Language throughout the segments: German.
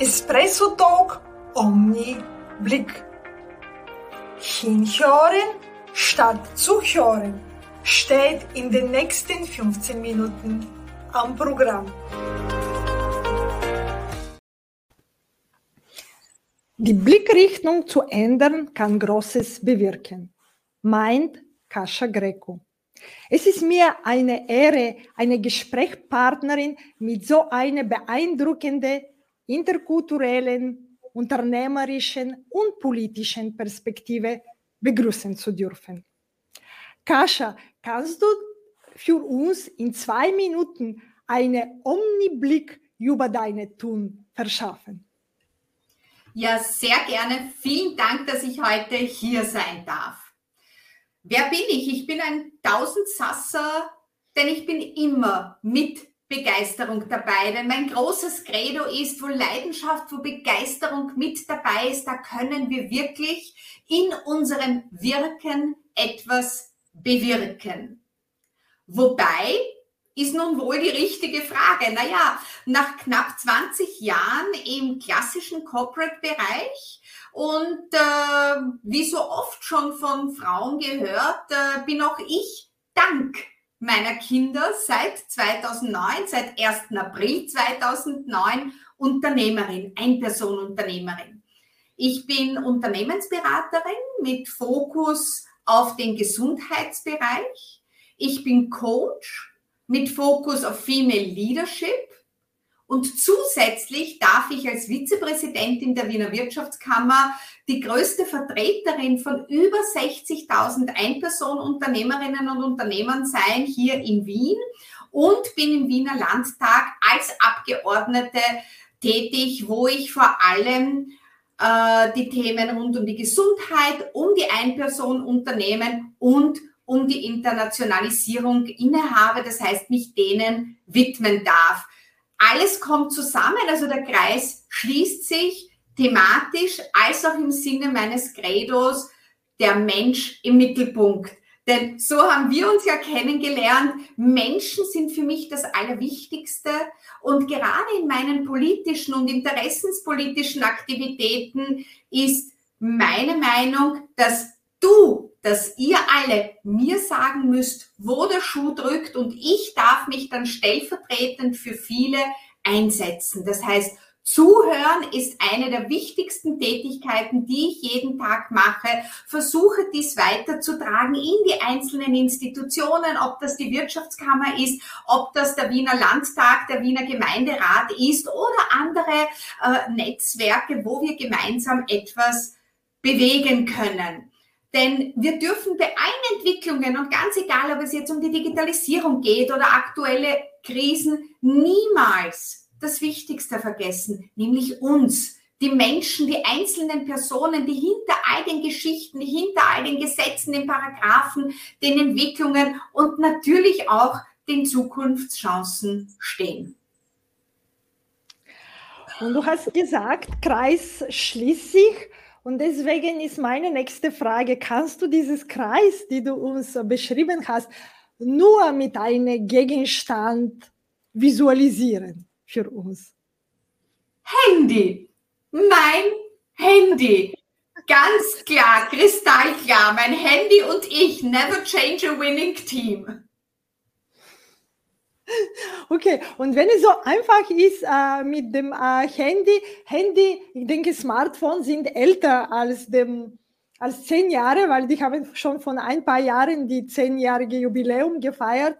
Espresso Talk Omni Blick. Hinhören statt zuhören steht in den nächsten 15 Minuten am Programm. Die Blickrichtung zu ändern kann Großes bewirken, meint Kascha Greco. Es ist mir eine Ehre, eine Gesprächspartnerin mit so einer beeindruckenden interkulturellen, unternehmerischen und politischen Perspektive begrüßen zu dürfen. Kascha, kannst du für uns in zwei Minuten einen Omniblick über deine Tun verschaffen? Ja, sehr gerne. Vielen Dank, dass ich heute hier sein darf. Wer bin ich? Ich bin ein Tausendsasser, denn ich bin immer mit Begeisterung dabei. Denn mein großes Credo ist, wo Leidenschaft, wo Begeisterung mit dabei ist, da können wir wirklich in unserem Wirken etwas bewirken. Wobei ist nun wohl die richtige Frage. Naja, nach knapp 20 Jahren im klassischen Corporate-Bereich und äh, wie so oft schon von Frauen gehört, äh, bin auch ich dank meiner Kinder seit 2009, seit 1. April 2009 Unternehmerin, Einpersonenunternehmerin. Ich bin Unternehmensberaterin mit Fokus auf den Gesundheitsbereich. Ich bin Coach mit Fokus auf Female Leadership. Und zusätzlich darf ich als Vizepräsidentin der Wiener Wirtschaftskammer die größte Vertreterin von über 60.000 Einpersonenunternehmerinnen und Unternehmern sein hier in Wien und bin im Wiener Landtag als Abgeordnete tätig, wo ich vor allem äh, die Themen rund um die Gesundheit, um die Einpersonenunternehmen und um die Internationalisierung innehabe, das heißt, mich denen widmen darf. Alles kommt zusammen, also der Kreis schließt sich thematisch als auch im Sinne meines Credos der Mensch im Mittelpunkt. Denn so haben wir uns ja kennengelernt. Menschen sind für mich das Allerwichtigste. Und gerade in meinen politischen und interessenspolitischen Aktivitäten ist meine Meinung, dass du, dass ihr alle mir sagen müsst, wo der Schuh drückt und ich darf mich dann stellvertretend für viele einsetzen. Das heißt, Zuhören ist eine der wichtigsten Tätigkeiten, die ich jeden Tag mache. Versuche dies weiterzutragen in die einzelnen Institutionen, ob das die Wirtschaftskammer ist, ob das der Wiener Landtag, der Wiener Gemeinderat ist oder andere äh, Netzwerke, wo wir gemeinsam etwas bewegen können. Denn wir dürfen bei allen Entwicklungen und ganz egal, ob es jetzt um die Digitalisierung geht oder aktuelle Krisen, niemals das Wichtigste vergessen, nämlich uns, die Menschen, die einzelnen Personen, die hinter all den Geschichten, hinter all den Gesetzen, den Paragraphen, den Entwicklungen und natürlich auch den Zukunftschancen stehen. Und du hast gesagt, Kreis schließt sich. Und deswegen ist meine nächste Frage, kannst du dieses Kreis, die du uns beschrieben hast, nur mit einem Gegenstand visualisieren? für uns? Handy. Mein Handy. Ganz klar, kristallklar. Mein Handy und ich. Never change a winning team. Okay, und wenn es so einfach ist äh, mit dem äh, Handy, Handy, ich denke, Smartphones sind älter als dem als zehn Jahre, weil die haben schon von ein paar Jahren die zehnjährige Jubiläum gefeiert.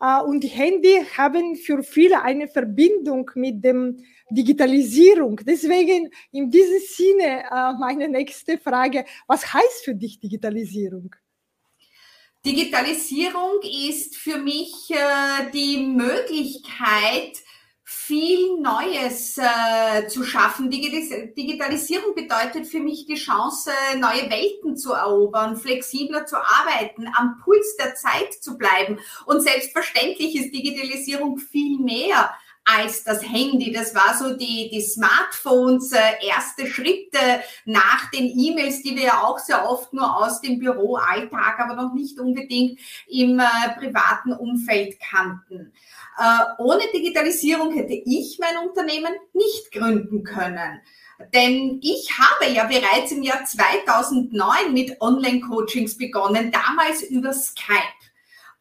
Äh, und die Handy haben für viele eine Verbindung mit dem Digitalisierung. Deswegen in diesem Sinne äh, meine nächste Frage, was heißt für dich Digitalisierung? Digitalisierung ist für mich äh, die Möglichkeit, viel Neues äh, zu schaffen. Digital Digitalisierung bedeutet für mich die Chance, neue Welten zu erobern, flexibler zu arbeiten, am Puls der Zeit zu bleiben. Und selbstverständlich ist Digitalisierung viel mehr als das Handy. Das war so die, die Smartphones, äh, erste Schritte nach den E-Mails, die wir ja auch sehr oft nur aus dem Büroalltag, aber noch nicht unbedingt im äh, privaten Umfeld kannten. Äh, ohne Digitalisierung hätte ich mein Unternehmen nicht gründen können. Denn ich habe ja bereits im Jahr 2009 mit Online-Coachings begonnen, damals über Skype.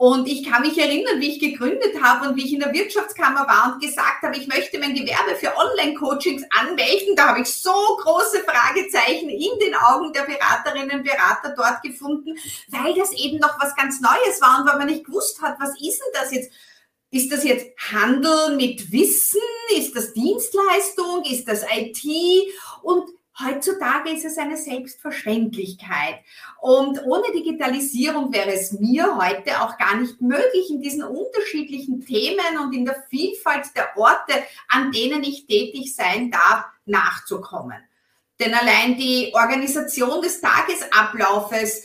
Und ich kann mich erinnern, wie ich gegründet habe und wie ich in der Wirtschaftskammer war und gesagt habe, ich möchte mein Gewerbe für Online-Coachings anmelden. Da habe ich so große Fragezeichen in den Augen der Beraterinnen und Berater dort gefunden, weil das eben noch was ganz Neues war und weil man nicht gewusst hat, was ist denn das jetzt? Ist das jetzt Handel mit Wissen? Ist das Dienstleistung? Ist das IT? Und heutzutage ist es eine Selbstverständlichkeit. Und ohne Digitalisierung wäre es mir heute auch gar nicht möglich, in diesen unterschiedlichen Themen und in der Vielfalt der Orte, an denen ich tätig sein darf, nachzukommen. Denn allein die Organisation des Tagesablaufes,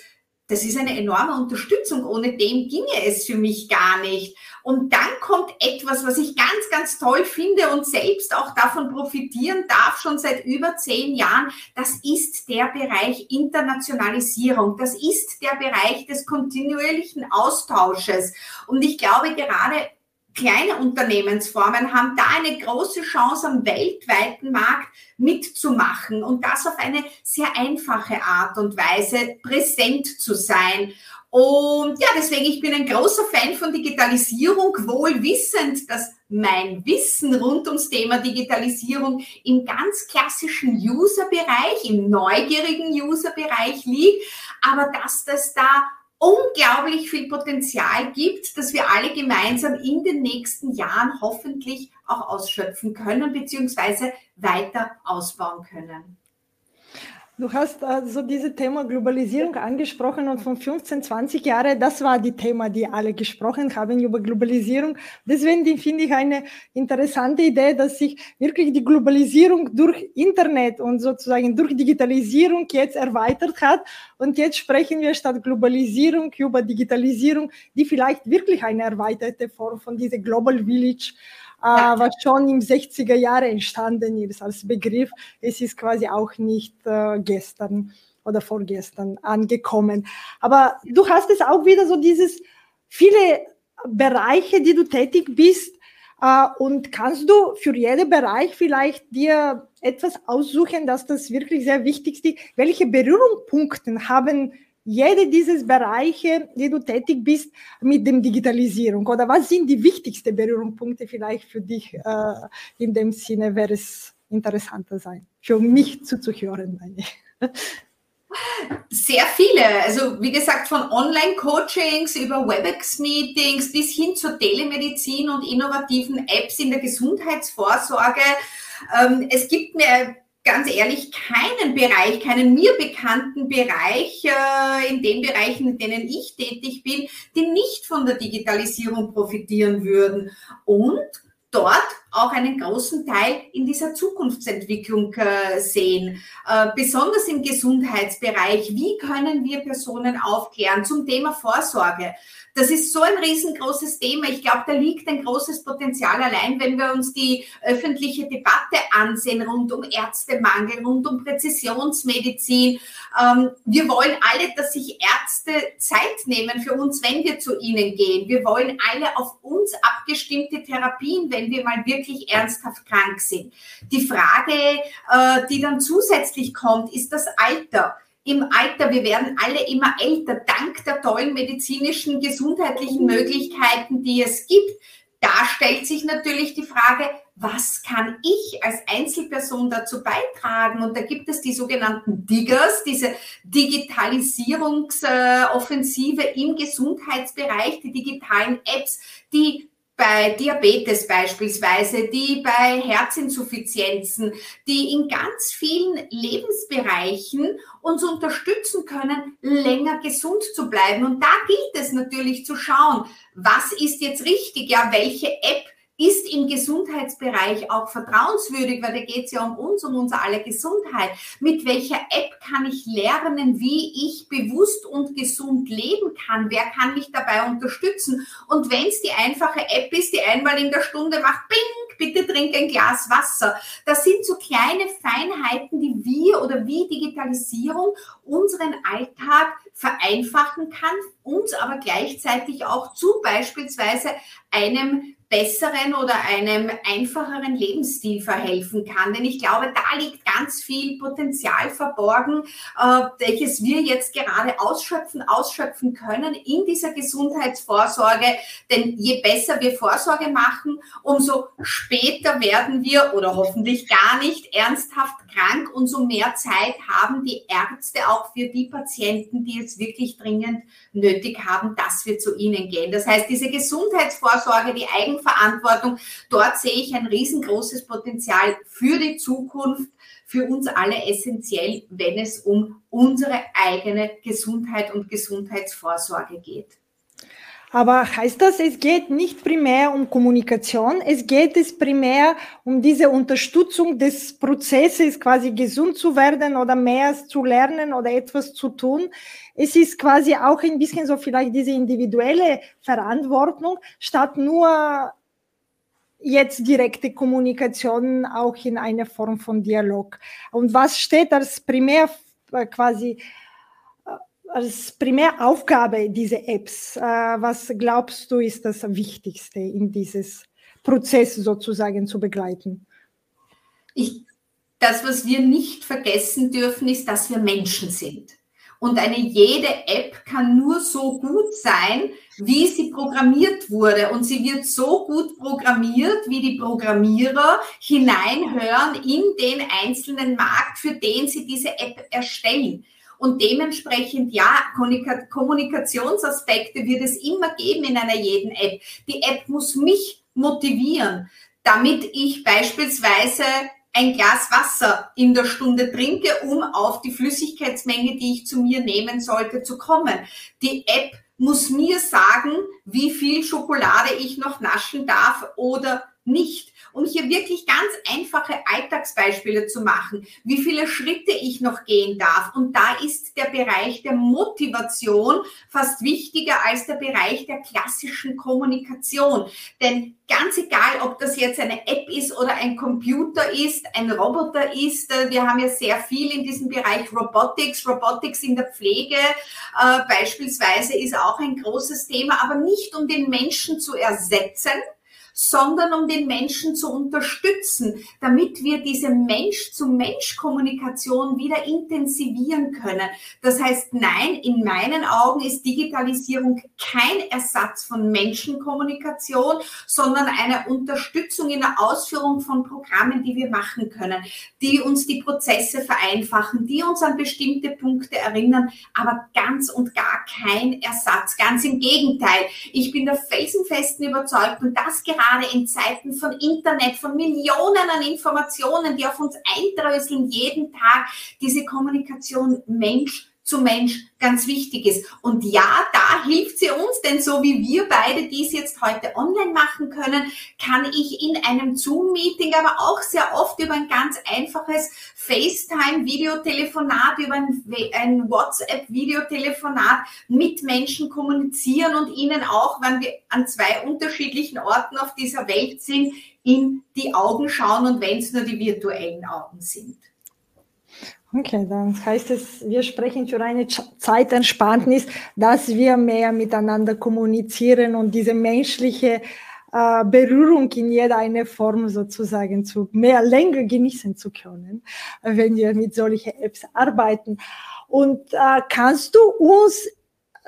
das ist eine enorme Unterstützung. Ohne dem ginge es für mich gar nicht. Und dann kommt etwas, was ich ganz, ganz toll finde und selbst auch davon profitieren darf, schon seit über zehn Jahren. Das ist der Bereich Internationalisierung. Das ist der Bereich des kontinuierlichen Austausches. Und ich glaube, gerade kleine Unternehmensformen haben da eine große Chance am weltweiten Markt mitzumachen und das auf eine sehr einfache Art und Weise präsent zu sein. Und ja, deswegen, ich bin ein großer Fan von Digitalisierung, wohl wissend, dass mein Wissen rund ums Thema Digitalisierung im ganz klassischen User-Bereich, im neugierigen User-Bereich liegt, aber dass das da unglaublich viel Potenzial gibt, das wir alle gemeinsam in den nächsten Jahren hoffentlich auch ausschöpfen können, beziehungsweise weiter ausbauen können. Du hast also dieses Thema Globalisierung angesprochen und von 15, 20 Jahren, das war die Thema, die alle gesprochen haben über Globalisierung. Deswegen finde ich eine interessante Idee, dass sich wirklich die Globalisierung durch Internet und sozusagen durch Digitalisierung jetzt erweitert hat. Und jetzt sprechen wir statt Globalisierung über Digitalisierung, die vielleicht wirklich eine erweiterte Form von dieser Global Village ja. Äh, was schon im 60er Jahre entstanden ist als Begriff. Es ist quasi auch nicht äh, gestern oder vorgestern angekommen. Aber du hast es auch wieder so dieses viele Bereiche, die du tätig bist. Uh, und kannst du für jeden Bereich vielleicht dir etwas aussuchen, dass das wirklich sehr wichtig ist? Welche Berührungspunkte haben jede dieses Bereiche, die du tätig bist, mit dem Digitalisierung? Oder was sind die wichtigsten Berührungspunkte vielleicht für dich? Äh, in dem Sinne wäre es interessanter sein, für mich zuzuhören, meine ich. Sehr viele. Also wie gesagt, von Online-Coachings über WebEx-Meetings bis hin zur Telemedizin und innovativen Apps in der Gesundheitsvorsorge. Ähm, es gibt mir ganz ehrlich keinen Bereich, keinen mir bekannten Bereich äh, in den Bereichen, in denen ich tätig bin, die nicht von der Digitalisierung profitieren würden. Und dort auch einen großen Teil in dieser Zukunftsentwicklung äh, sehen. Äh, besonders im Gesundheitsbereich. Wie können wir Personen aufklären zum Thema Vorsorge? Das ist so ein riesengroßes Thema. Ich glaube, da liegt ein großes Potenzial allein, wenn wir uns die öffentliche Debatte ansehen rund um Ärztemangel, rund um Präzisionsmedizin. Ähm, wir wollen alle, dass sich Ärzte Zeit nehmen für uns, wenn wir zu ihnen gehen. Wir wollen alle auf uns abgestimmte Therapien, wenn wir mal wirklich ernsthaft krank sind. Die Frage, äh, die dann zusätzlich kommt, ist das Alter im Alter, wir werden alle immer älter, dank der tollen medizinischen, gesundheitlichen Möglichkeiten, die es gibt. Da stellt sich natürlich die Frage, was kann ich als Einzelperson dazu beitragen? Und da gibt es die sogenannten Diggers, diese Digitalisierungsoffensive im Gesundheitsbereich, die digitalen Apps, die bei Diabetes beispielsweise, die bei Herzinsuffizienzen, die in ganz vielen Lebensbereichen uns unterstützen können, länger gesund zu bleiben. Und da gilt es natürlich zu schauen, was ist jetzt richtig, ja, welche App ist im Gesundheitsbereich auch vertrauenswürdig, weil da geht es ja um uns, um unser aller Gesundheit. Mit welcher App kann ich lernen, wie ich bewusst und gesund leben kann? Wer kann mich dabei unterstützen? Und wenn es die einfache App ist, die einmal in der Stunde macht, bing, bitte trink ein Glas Wasser. Das sind so kleine Feinheiten, die wir oder wie Digitalisierung unseren Alltag vereinfachen kann, uns aber gleichzeitig auch zu beispielsweise einem besseren oder einem einfacheren Lebensstil verhelfen kann. Denn ich glaube, da liegt ganz viel Potenzial verborgen, äh, welches wir jetzt gerade ausschöpfen, ausschöpfen können in dieser Gesundheitsvorsorge. Denn je besser wir Vorsorge machen, umso später werden wir oder hoffentlich gar nicht ernsthaft krank, umso mehr Zeit haben die Ärzte auch für die Patienten, die es wirklich dringend nötig haben, dass wir zu ihnen gehen. Das heißt, diese Gesundheitsvorsorge, die Eigenverantwortung, dort sehe ich ein riesengroßes Potenzial für die Zukunft, für uns alle essentiell, wenn es um unsere eigene Gesundheit und Gesundheitsvorsorge geht. Aber heißt das, es geht nicht primär um Kommunikation, es geht es primär um diese Unterstützung des Prozesses, quasi gesund zu werden oder mehr zu lernen oder etwas zu tun. Es ist quasi auch ein bisschen so vielleicht diese individuelle Verantwortung, statt nur jetzt direkte Kommunikation auch in einer Form von Dialog. Und was steht als primär äh, quasi als Primäraufgabe diese Apps? Äh, was glaubst du ist das Wichtigste in dieses Prozess sozusagen zu begleiten? Ich, das, was wir nicht vergessen dürfen, ist, dass wir Menschen sind. Und eine jede App kann nur so gut sein, wie sie programmiert wurde. Und sie wird so gut programmiert, wie die Programmierer hineinhören in den einzelnen Markt, für den sie diese App erstellen. Und dementsprechend, ja, Kommunikationsaspekte wird es immer geben in einer jeden App. Die App muss mich motivieren, damit ich beispielsweise ein Glas Wasser in der Stunde trinke, um auf die Flüssigkeitsmenge, die ich zu mir nehmen sollte, zu kommen. Die App muss mir sagen, wie viel Schokolade ich noch naschen darf oder nicht um hier wirklich ganz einfache Alltagsbeispiele zu machen, wie viele Schritte ich noch gehen darf. Und da ist der Bereich der Motivation fast wichtiger als der Bereich der klassischen Kommunikation. Denn ganz egal, ob das jetzt eine App ist oder ein Computer ist, ein Roboter ist, äh, wir haben ja sehr viel in diesem Bereich Robotics, Robotics in der Pflege äh, beispielsweise ist auch ein großes Thema, aber nicht um den Menschen zu ersetzen, sondern um den Menschen zu unterstützen, damit wir diese Mensch-zu-Mensch-Kommunikation wieder intensivieren können. Das heißt, nein, in meinen Augen ist Digitalisierung kein Ersatz von Menschenkommunikation, sondern eine Unterstützung in der Ausführung von Programmen, die wir machen können, die uns die Prozesse vereinfachen, die uns an bestimmte Punkte erinnern, aber ganz und gar kein Ersatz. Ganz im Gegenteil. Ich bin der felsenfesten Überzeugung, dass gerade gerade in Zeiten von Internet, von Millionen an Informationen, die auf uns eindröseln jeden Tag, diese Kommunikation Mensch zu Mensch ganz wichtig ist. Und ja, da hilft sie uns, denn so wie wir beide dies jetzt heute online machen können, kann ich in einem Zoom-Meeting, aber auch sehr oft über ein ganz einfaches FaceTime-Videotelefonat, über ein, WhatsApp-Videotelefonat mit Menschen kommunizieren und ihnen auch, wenn wir an zwei unterschiedlichen Orten auf dieser Welt sind, in die Augen schauen und wenn es nur die virtuellen Augen sind. Okay, dann heißt es, wir sprechen für eine Zeitersparnis, dass wir mehr miteinander kommunizieren und diese menschliche äh, Berührung in jeder eine Form sozusagen zu mehr länger genießen zu können, wenn wir mit solchen Apps arbeiten. Und äh, kannst du uns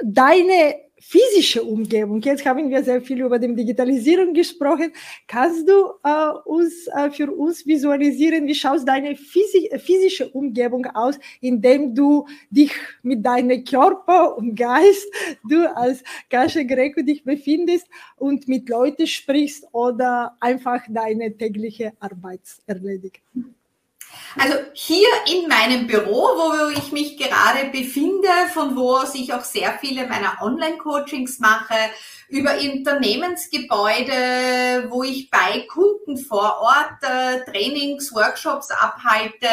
deine physische Umgebung. Jetzt haben wir sehr viel über die Digitalisierung gesprochen. Kannst du äh, uns, äh, für uns visualisieren, wie schaut deine physische Umgebung aus, indem du dich mit deinem Körper und Geist, du als Kasche Greco dich befindest und mit Leuten sprichst oder einfach deine tägliche Arbeit erledigst? Also hier in meinem Büro, wo ich mich gerade befinde, von wo aus ich auch sehr viele meiner Online-Coachings mache, über Unternehmensgebäude, wo ich bei Kunden vor Ort äh, Trainings, Workshops abhalte,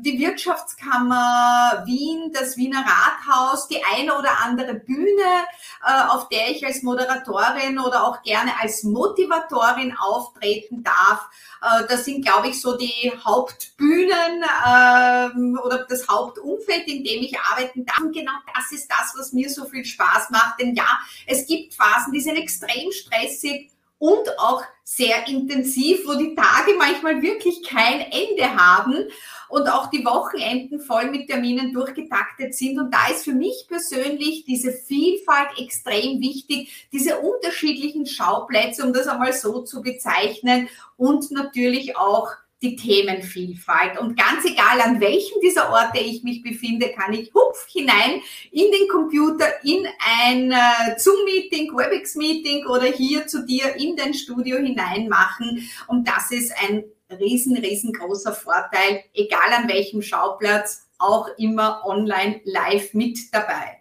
die Wirtschaftskammer Wien, das Wiener Rathaus, die eine oder andere Bühne, äh, auf der ich als Moderatorin oder auch gerne als Motivatorin auftreten darf. Äh, das sind, glaube ich, so die Hauptbühnen ähm, oder das Hauptumfeld, in dem ich arbeiten darf. Und genau das ist das, was mir so viel Spaß macht. Denn ja, es gibt Phasen, die sind extrem stressig und auch sehr intensiv, wo die Tage manchmal wirklich kein Ende haben und auch die Wochenenden voll mit Terminen durchgetaktet sind. Und da ist für mich persönlich diese Vielfalt extrem wichtig, diese unterschiedlichen Schauplätze, um das einmal so zu bezeichnen und natürlich auch die Themenvielfalt. Und ganz egal, an welchem dieser Orte ich mich befinde, kann ich hupf hinein in den Computer, in ein äh, Zoom-Meeting, WebEx-Meeting oder hier zu dir in dein Studio hinein machen. Und das ist ein riesen, riesengroßer Vorteil, egal an welchem Schauplatz, auch immer online live mit dabei.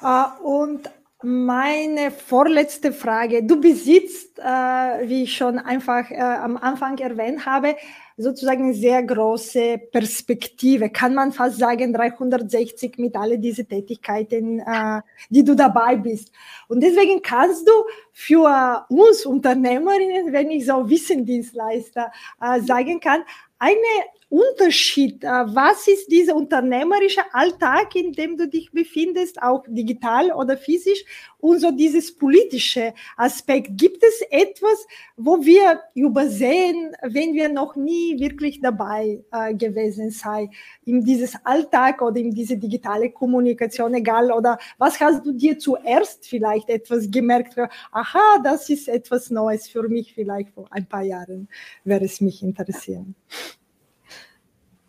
Uh, und meine vorletzte Frage. Du besitzt, äh, wie ich schon einfach äh, am Anfang erwähnt habe, sozusagen eine sehr große Perspektive. Kann man fast sagen 360 mit all diesen Tätigkeiten, äh, die du dabei bist. Und deswegen kannst du für uns Unternehmerinnen, wenn ich so Wissendienstleister äh, sagen kann, eine Unterschied? Äh, was ist dieser unternehmerische Alltag, in dem du dich befindest, auch digital oder physisch? Und so dieses politische Aspekt. Gibt es etwas, wo wir übersehen, wenn wir noch nie wirklich dabei äh, gewesen sei, in dieses Alltag oder in diese digitale Kommunikation, egal, oder was hast du dir zuerst vielleicht etwas gemerkt? Aha, das ist etwas Neues für mich, vielleicht vor ein paar Jahren, wäre es mich interessieren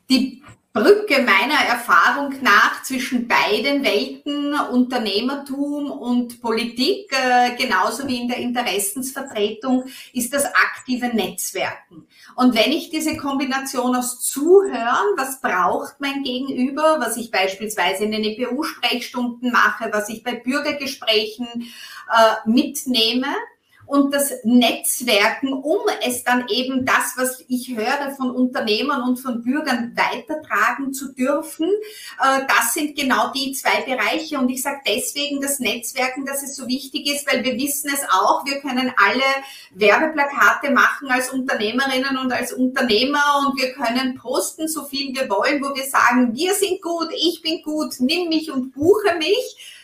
die Brücke meiner Erfahrung nach zwischen beiden Welten, Unternehmertum und Politik, äh, genauso wie in der Interessensvertretung, ist das aktive Netzwerken. Und wenn ich diese Kombination aus Zuhören, was braucht mein Gegenüber, was ich beispielsweise in den EPU-Sprechstunden mache, was ich bei Bürgergesprächen äh, mitnehme, und das Netzwerken, um es dann eben das, was ich höre von Unternehmern und von Bürgern weitertragen zu dürfen. Äh, das sind genau die zwei Bereiche. Und ich sage deswegen das Netzwerken, dass es so wichtig ist, weil wir wissen es auch, wir können alle Werbeplakate machen als Unternehmerinnen und als Unternehmer und wir können posten, so viel wir wollen, wo wir sagen, wir sind gut, ich bin gut, nimm mich und buche mich.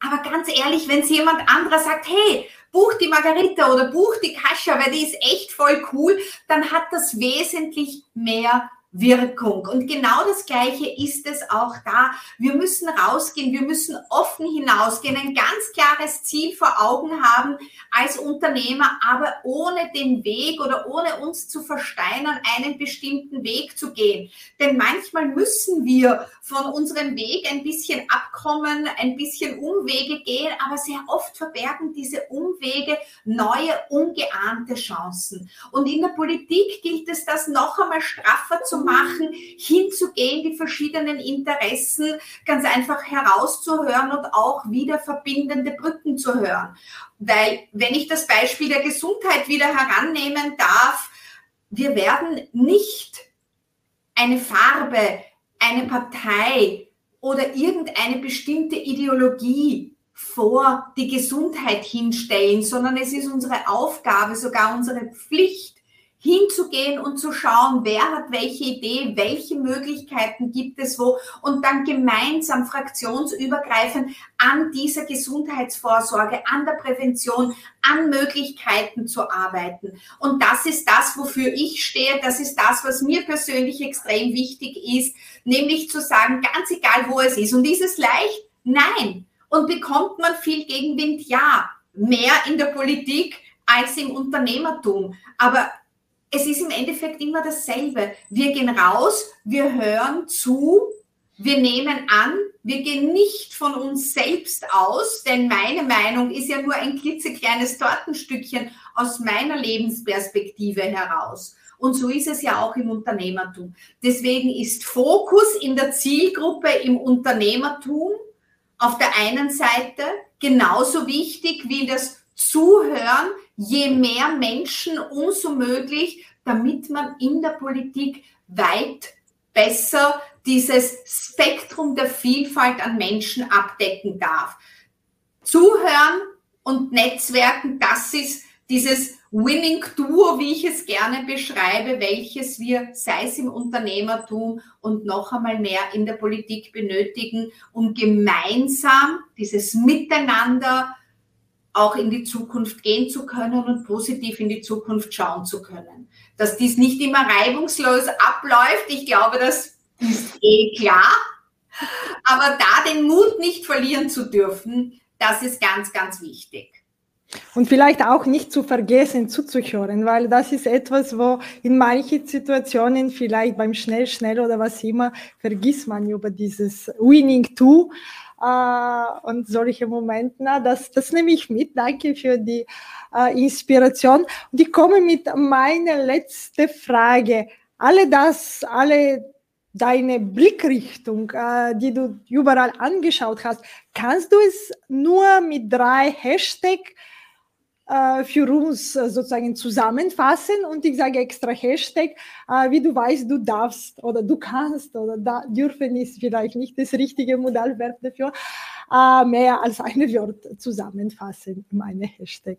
Aber ganz ehrlich, wenn es jemand anderer sagt, hey, buch die Margarita oder buch die Kascha, weil die ist echt voll cool, dann hat das wesentlich mehr Wirkung. Und genau das Gleiche ist es auch da. Wir müssen rausgehen, wir müssen offen hinausgehen, ein ganz klares Ziel vor Augen haben als Unternehmer, aber ohne den Weg oder ohne uns zu versteinern, einen bestimmten Weg zu gehen. Denn manchmal müssen wir von unserem Weg ein bisschen abkommen, ein bisschen Umwege gehen, aber sehr oft verbergen diese Umwege neue, ungeahnte Chancen. Und in der Politik gilt es, das noch einmal straffer zu machen, hinzugehen, die verschiedenen Interessen ganz einfach herauszuhören und auch wieder verbindende Brücken zu hören. Weil, wenn ich das Beispiel der Gesundheit wieder herannehmen darf, wir werden nicht eine Farbe, eine Partei oder irgendeine bestimmte Ideologie vor die Gesundheit hinstellen, sondern es ist unsere Aufgabe, sogar unsere Pflicht, hinzugehen und zu schauen, wer hat welche Idee, welche Möglichkeiten gibt es wo und dann gemeinsam fraktionsübergreifend an dieser Gesundheitsvorsorge, an der Prävention, an Möglichkeiten zu arbeiten. Und das ist das, wofür ich stehe. Das ist das, was mir persönlich extrem wichtig ist, nämlich zu sagen, ganz egal wo es ist. Und ist es leicht? Nein. Und bekommt man viel Gegenwind? Ja. Mehr in der Politik als im Unternehmertum. Aber es ist im Endeffekt immer dasselbe. Wir gehen raus, wir hören zu, wir nehmen an, wir gehen nicht von uns selbst aus, denn meine Meinung ist ja nur ein klitzekleines Tortenstückchen aus meiner Lebensperspektive heraus. Und so ist es ja auch im Unternehmertum. Deswegen ist Fokus in der Zielgruppe im Unternehmertum auf der einen Seite genauso wichtig wie das Zuhören, je mehr Menschen, umso möglich, damit man in der Politik weit besser dieses Spektrum der Vielfalt an Menschen abdecken darf. Zuhören und Netzwerken, das ist dieses Winning Duo, wie ich es gerne beschreibe, welches wir, sei es im Unternehmertum und noch einmal mehr in der Politik benötigen, um gemeinsam dieses Miteinander auch in die Zukunft gehen zu können und positiv in die Zukunft schauen zu können. Dass dies nicht immer reibungslos abläuft, ich glaube, das ist eh klar. Aber da den Mut nicht verlieren zu dürfen, das ist ganz, ganz wichtig. Und vielleicht auch nicht zu vergessen, zuzuhören, weil das ist etwas, wo in manchen Situationen vielleicht beim Schnell, Schnell oder was immer, vergisst man über dieses Winning to äh, und solche Momente. Na, das, das nehme ich mit. Danke für die äh, Inspiration. Und ich komme mit meiner letzten Frage. Alle das, alle deine Blickrichtung, äh, die du überall angeschaut hast, kannst du es nur mit drei Hashtags für uns äh, sozusagen zusammenfassen und ich sage extra Hashtag, äh, wie du weißt, du darfst oder du kannst oder da, dürfen ist vielleicht nicht das richtige Modellverb dafür, mehr als eine Wort zusammenfassen in meine Hashtag.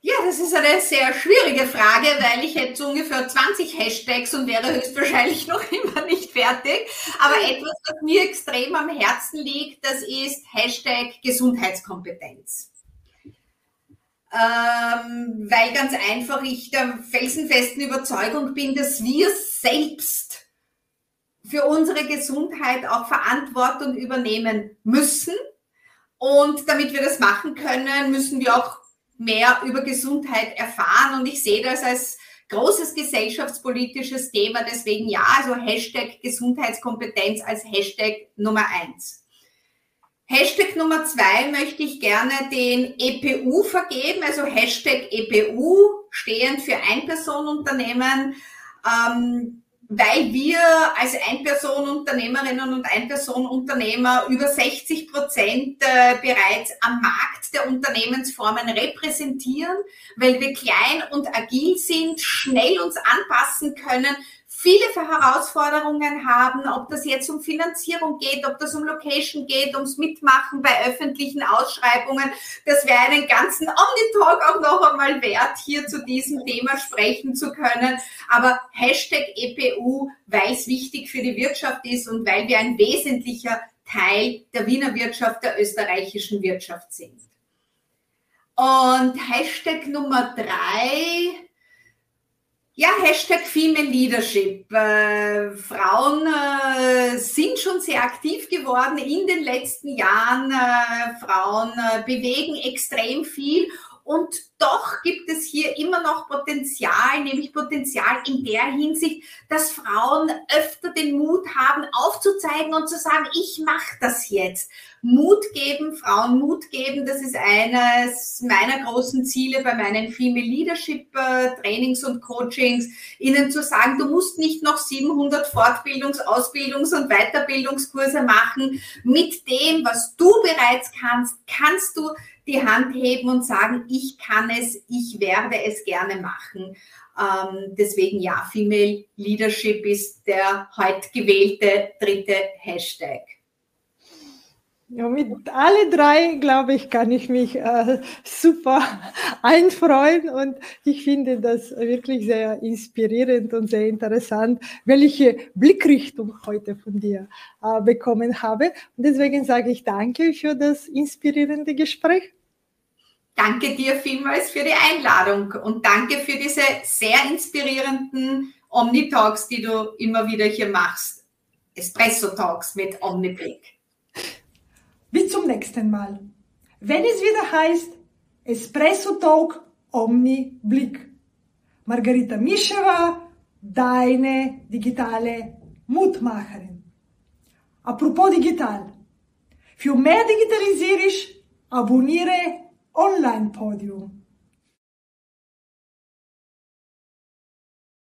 Ja, das ist eine sehr schwierige Frage, weil ich hätte so ungefähr 20 Hashtags und wäre höchstwahrscheinlich noch immer nicht fertig. Aber etwas, was mir extrem am Herzen liegt, das ist Hashtag Gesundheitskompetenz ähm, weil ganz einfach ich der felsenfesten Überzeugung bin, dass wir selbst für unsere Gesundheit auch Verantwortung übernehmen müssen. Und damit wir das machen können, müssen wir auch mehr über Gesundheit erfahren. Und ich sehe das als großes gesellschaftspolitisches Thema. Deswegen ja, also Hashtag Gesundheitskompetenz als Hashtag Nummer eins. Hashtag Nummer zwei möchte ich gerne den EPU vergeben, also Hashtag EPU, stehend für Einpersonenunternehmen, ähm, weil wir als Einpersonenunternehmerinnen und Einpersonenunternehmer über 60 Prozent äh, bereits am Markt der Unternehmensformen repräsentieren, weil wir klein und agil sind, schnell uns anpassen können, viele Herausforderungen haben, ob das jetzt um Finanzierung geht, ob das um Location geht, ums Mitmachen bei öffentlichen Ausschreibungen. Das wäre einen ganzen Omnitalk auch noch einmal wert, hier zu diesem Thema sprechen zu können. Aber Hashtag EPU, weil es wichtig für die Wirtschaft ist und weil wir ein wesentlicher Teil der Wiener Wirtschaft, der österreichischen Wirtschaft sind. Und Hashtag Nummer drei, ja, Hashtag Female Leadership. Äh, Frauen äh, sind schon sehr aktiv geworden in den letzten Jahren. Äh, Frauen äh, bewegen extrem viel und doch gibt es hier immer noch Potenzial, nämlich Potenzial in der Hinsicht, dass Frauen öfter den Mut haben, aufzuzeigen und zu sagen, ich mache das jetzt. Mut geben, Frauen Mut geben, das ist eines meiner großen Ziele bei meinen Female Leadership äh, Trainings und Coachings, ihnen zu sagen, du musst nicht noch 700 Fortbildungs-, Ausbildungs- und Weiterbildungskurse machen. Mit dem, was du bereits kannst, kannst du die Hand heben und sagen, ich kann es, ich werde es gerne machen. Ähm, deswegen ja, Female Leadership ist der heute gewählte dritte Hashtag. Ja, mit alle drei, glaube ich, kann ich mich äh, super einfreuen und ich finde das wirklich sehr inspirierend und sehr interessant, welche Blickrichtung heute von dir äh, bekommen habe. Und deswegen sage ich danke für das inspirierende Gespräch. Danke dir vielmals für die Einladung und danke für diese sehr inspirierenden Omni-Talks, die du immer wieder hier machst. Espresso-Talks mit Omniblick. Bis zum nächsten Mal. Wenn es wieder heißt Espresso Talk Omni Blick. Margarita Mischewa, deine digitale Mutmacherin. Apropos digital. Für mehr Digitalisierung abonniere Online Podium.